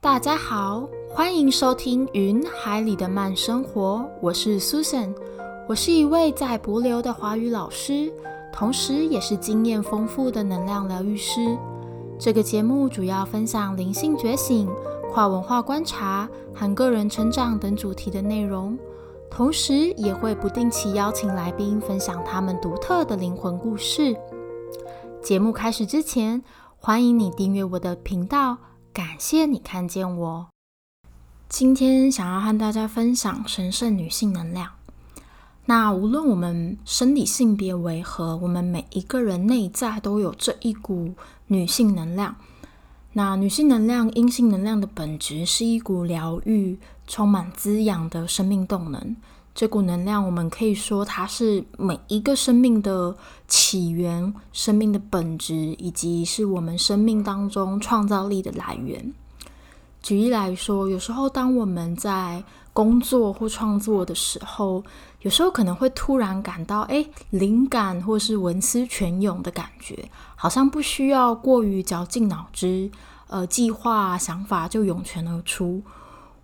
大家好，欢迎收听《云海里的慢生活》，我是 Susan，我是一位在博流的华语老师，同时也是经验丰富的能量疗愈师。这个节目主要分享灵性觉醒、跨文化观察和个人成长等主题的内容，同时也会不定期邀请来宾分享他们独特的灵魂故事。节目开始之前，欢迎你订阅我的频道。感谢你看见我。今天想要和大家分享神圣女性能量。那无论我们生理性别为何，我们每一个人内在都有这一股女性能量。那女性能量、阴性能量的本质是一股疗愈、充满滋养的生命动能。这股能量，我们可以说它是每一个生命的起源、生命的本质，以及是我们生命当中创造力的来源。举例来说，有时候当我们在工作或创作的时候，有时候可能会突然感到，哎，灵感或是文思泉涌的感觉，好像不需要过于绞尽脑汁，呃，计划想法就涌泉而出。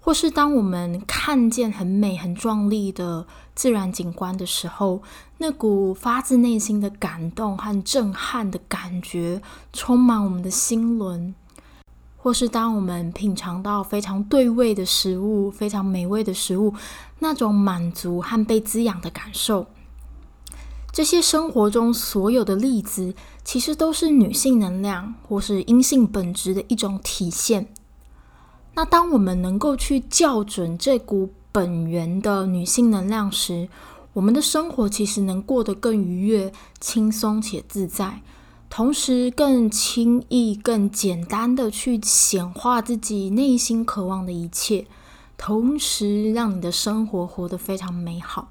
或是当我们看见很美、很壮丽的自然景观的时候，那股发自内心的感动和震撼的感觉充满我们的心轮；或是当我们品尝到非常对味的食物、非常美味的食物，那种满足和被滋养的感受，这些生活中所有的例子，其实都是女性能量或是阴性本质的一种体现。那当我们能够去校准这股本源的女性能量时，我们的生活其实能过得更愉悦、轻松且自在，同时更轻易、更简单的去显化自己内心渴望的一切，同时让你的生活活得非常美好。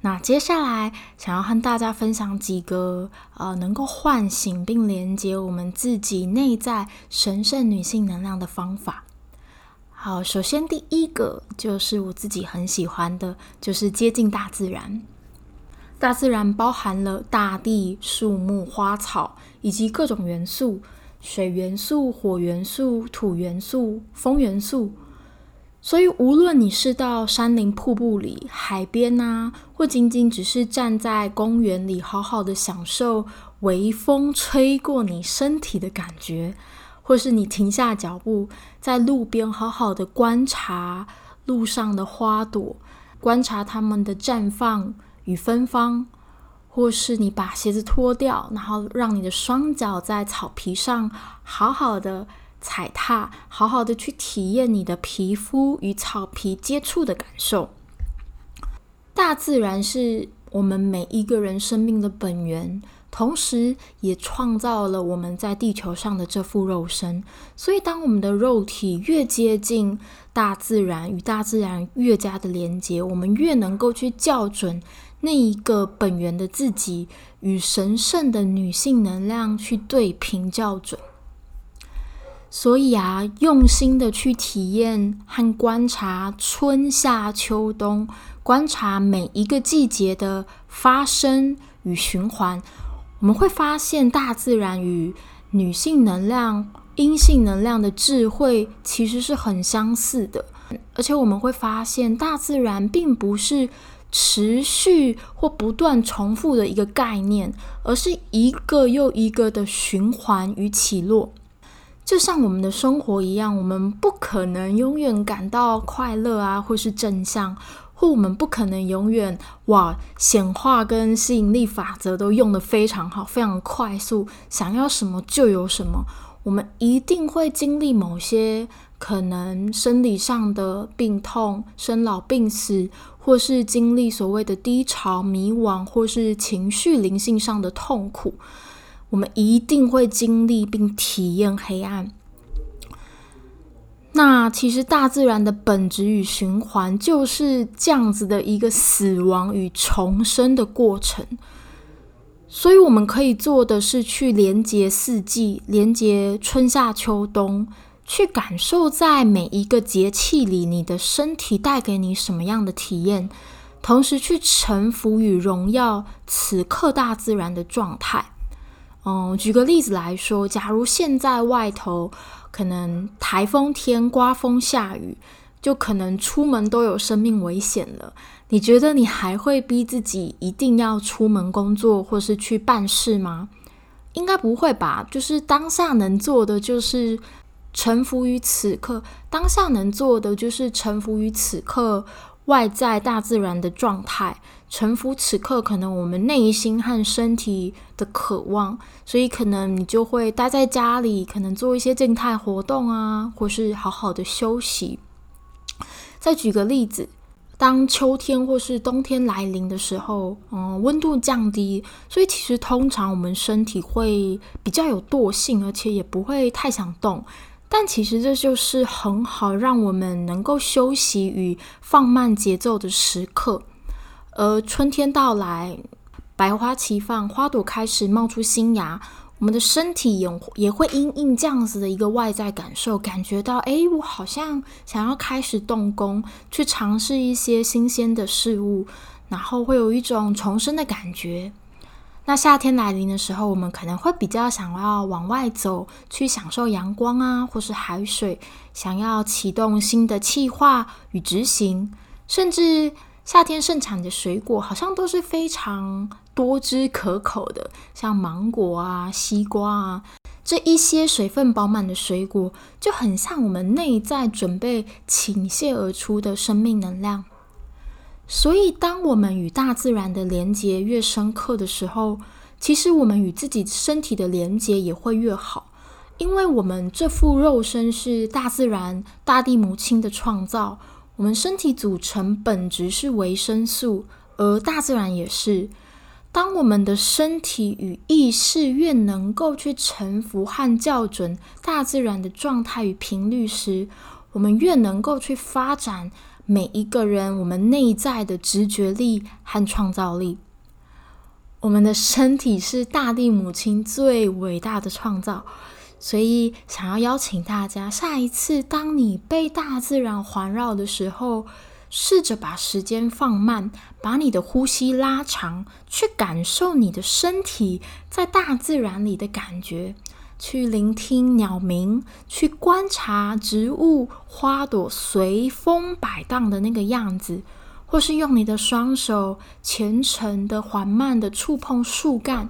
那接下来想要和大家分享几个呃能够唤醒并连接我们自己内在神圣女性能量的方法。好，首先第一个就是我自己很喜欢的，就是接近大自然。大自然包含了大地、树木、花草以及各种元素：水元素、火元素、土元素、风元素。所以，无论你是到山林、瀑布里、海边啊，或仅仅只是站在公园里，好好的享受微风吹过你身体的感觉。或是你停下脚步，在路边好好的观察路上的花朵，观察它们的绽放与芬芳；或是你把鞋子脱掉，然后让你的双脚在草皮上好好的踩踏，好好的去体验你的皮肤与草皮接触的感受。大自然是我们每一个人生命的本源。同时，也创造了我们在地球上的这副肉身。所以，当我们的肉体越接近大自然，与大自然越加的连接，我们越能够去校准那一个本源的自己与神圣的女性能量去对平校准。所以啊，用心的去体验和观察春夏秋冬，观察每一个季节的发生与循环。我们会发现，大自然与女性能量、阴性能量的智慧其实是很相似的，而且我们会发现，大自然并不是持续或不断重复的一个概念，而是一个又一个的循环与起落，就像我们的生活一样，我们不可能永远感到快乐啊，或是正向。或我们不可能永远哇显化跟吸引力法则都用的非常好，非常快速，想要什么就有什么。我们一定会经历某些可能生理上的病痛、生老病死，或是经历所谓的低潮、迷惘，或是情绪灵性上的痛苦。我们一定会经历并体验黑暗。那其实大自然的本质与循环就是这样子的一个死亡与重生的过程，所以我们可以做的是去连接四季，连接春夏秋冬，去感受在每一个节气里，你的身体带给你什么样的体验，同时去臣服与荣耀此刻大自然的状态。嗯，举个例子来说，假如现在外头。可能台风天刮风下雨，就可能出门都有生命危险了。你觉得你还会逼自己一定要出门工作或是去办事吗？应该不会吧。就是当下能做的就是臣服于此刻，当下能做的就是臣服于此刻。外在大自然的状态，臣服此刻可能我们内心和身体的渴望，所以可能你就会待在家里，可能做一些静态活动啊，或是好好的休息。再举个例子，当秋天或是冬天来临的时候，嗯，温度降低，所以其实通常我们身体会比较有惰性，而且也不会太想动。但其实这就是很好让我们能够休息与放慢节奏的时刻。而春天到来，百花齐放，花朵开始冒出新芽，我们的身体也也会因应这样子的一个外在感受，感觉到，哎，我好像想要开始动工，去尝试一些新鲜的事物，然后会有一种重生的感觉。那夏天来临的时候，我们可能会比较想要往外走，去享受阳光啊，或是海水，想要启动新的气化与执行。甚至夏天盛产的水果，好像都是非常多汁可口的，像芒果啊、西瓜啊，这一些水分饱满的水果，就很像我们内在准备倾泻而出的生命能量。所以，当我们与大自然的连接越深刻的时候，其实我们与自己身体的连接也会越好。因为我们这副肉身是大自然、大地母亲的创造，我们身体组成本质是维生素，而大自然也是。当我们的身体与意识越能够去臣服和校准大自然的状态与频率时，我们越能够去发展。每一个人，我们内在的直觉力和创造力，我们的身体是大地母亲最伟大的创造，所以想要邀请大家，下一次当你被大自然环绕的时候，试着把时间放慢，把你的呼吸拉长，去感受你的身体在大自然里的感觉。去聆听鸟鸣，去观察植物花朵随风摆荡的那个样子，或是用你的双手虔诚的、缓慢的触碰树干，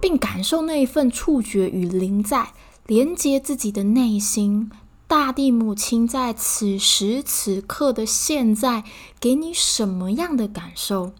并感受那一份触觉与灵在，连接自己的内心。大地母亲在此时此刻的现在，给你什么样的感受？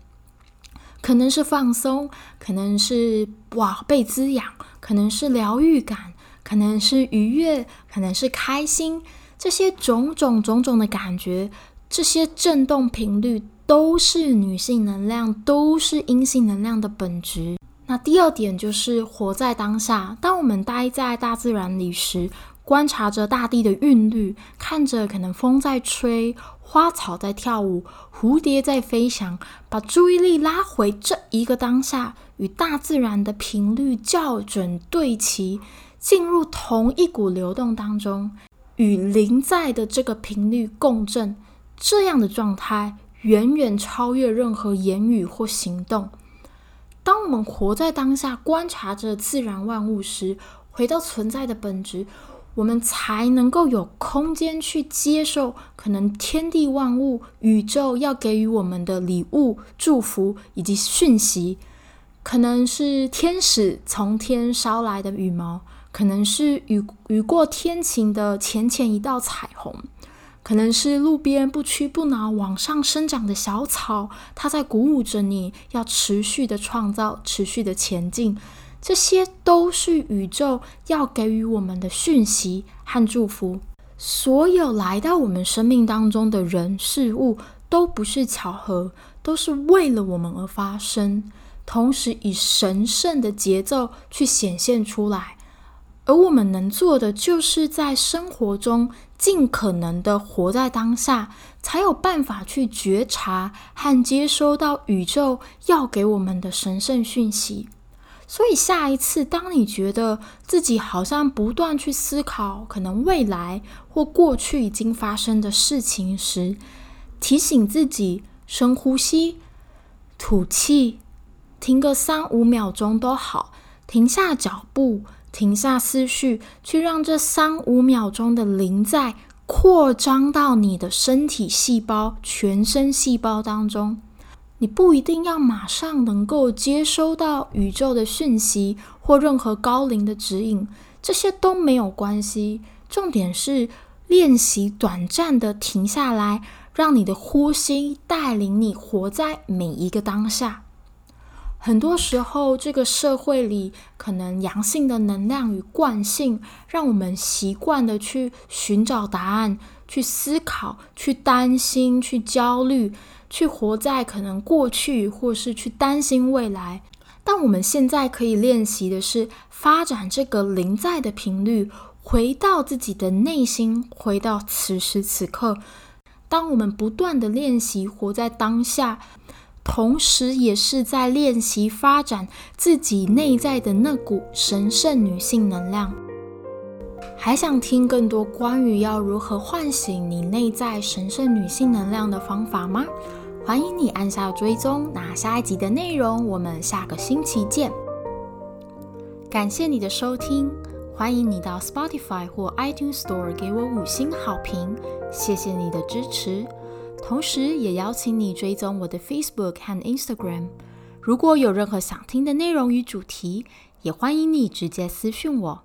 可能是放松，可能是哇被滋养，可能是疗愈感，可能是愉悦，可能是开心。这些种种种种的感觉，这些振动频率，都是女性能量，都是阴性能量的本质。那第二点就是活在当下。当我们待在大自然里时，观察着大地的韵律，看着可能风在吹，花草在跳舞，蝴蝶在飞翔，把注意力拉回这一个当下，与大自然的频率校准对齐，进入同一股流动当中，与灵在的这个频率共振，这样的状态远远超越任何言语或行动。当我们活在当下，观察着自然万物时，回到存在的本质。我们才能够有空间去接受可能天地万物、宇宙要给予我们的礼物、祝福以及讯息，可能是天使从天捎来的羽毛，可能是雨雨过天晴的浅浅一道彩虹，可能是路边不屈不挠往上生长的小草，它在鼓舞着你要持续的创造、持续的前进。这些都是宇宙要给予我们的讯息和祝福。所有来到我们生命当中的人事物，都不是巧合，都是为了我们而发生，同时以神圣的节奏去显现出来。而我们能做的，就是在生活中尽可能的活在当下，才有办法去觉察和接收到宇宙要给我们的神圣讯息。所以，下一次当你觉得自己好像不断去思考可能未来或过去已经发生的事情时，提醒自己深呼吸、吐气，停个三五秒钟都好，停下脚步，停下思绪，去让这三五秒钟的临在扩张到你的身体细胞、全身细胞当中。你不一定要马上能够接收到宇宙的讯息或任何高龄的指引，这些都没有关系。重点是练习短暂的停下来，让你的呼吸带领你活在每一个当下。很多时候，这个社会里可能阳性的能量与惯性，让我们习惯的去寻找答案、去思考、去担心、去焦虑、去活在可能过去，或是去担心未来。但我们现在可以练习的是，发展这个临在的频率，回到自己的内心，回到此时此刻。当我们不断的练习活在当下。同时，也是在练习发展自己内在的那股神圣女性能量。还想听更多关于要如何唤醒你内在神圣女性能量的方法吗？欢迎你按下追踪，那下一集的内容我们下个星期见。感谢你的收听，欢迎你到 Spotify 或 iTunes Store 给我五星好评，谢谢你的支持。同时，也邀请你追踪我的 Facebook 和 Instagram。如果有任何想听的内容与主题，也欢迎你直接私讯我。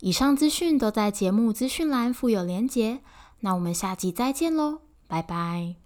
以上资讯都在节目资讯栏附有连结。那我们下集再见喽，拜拜。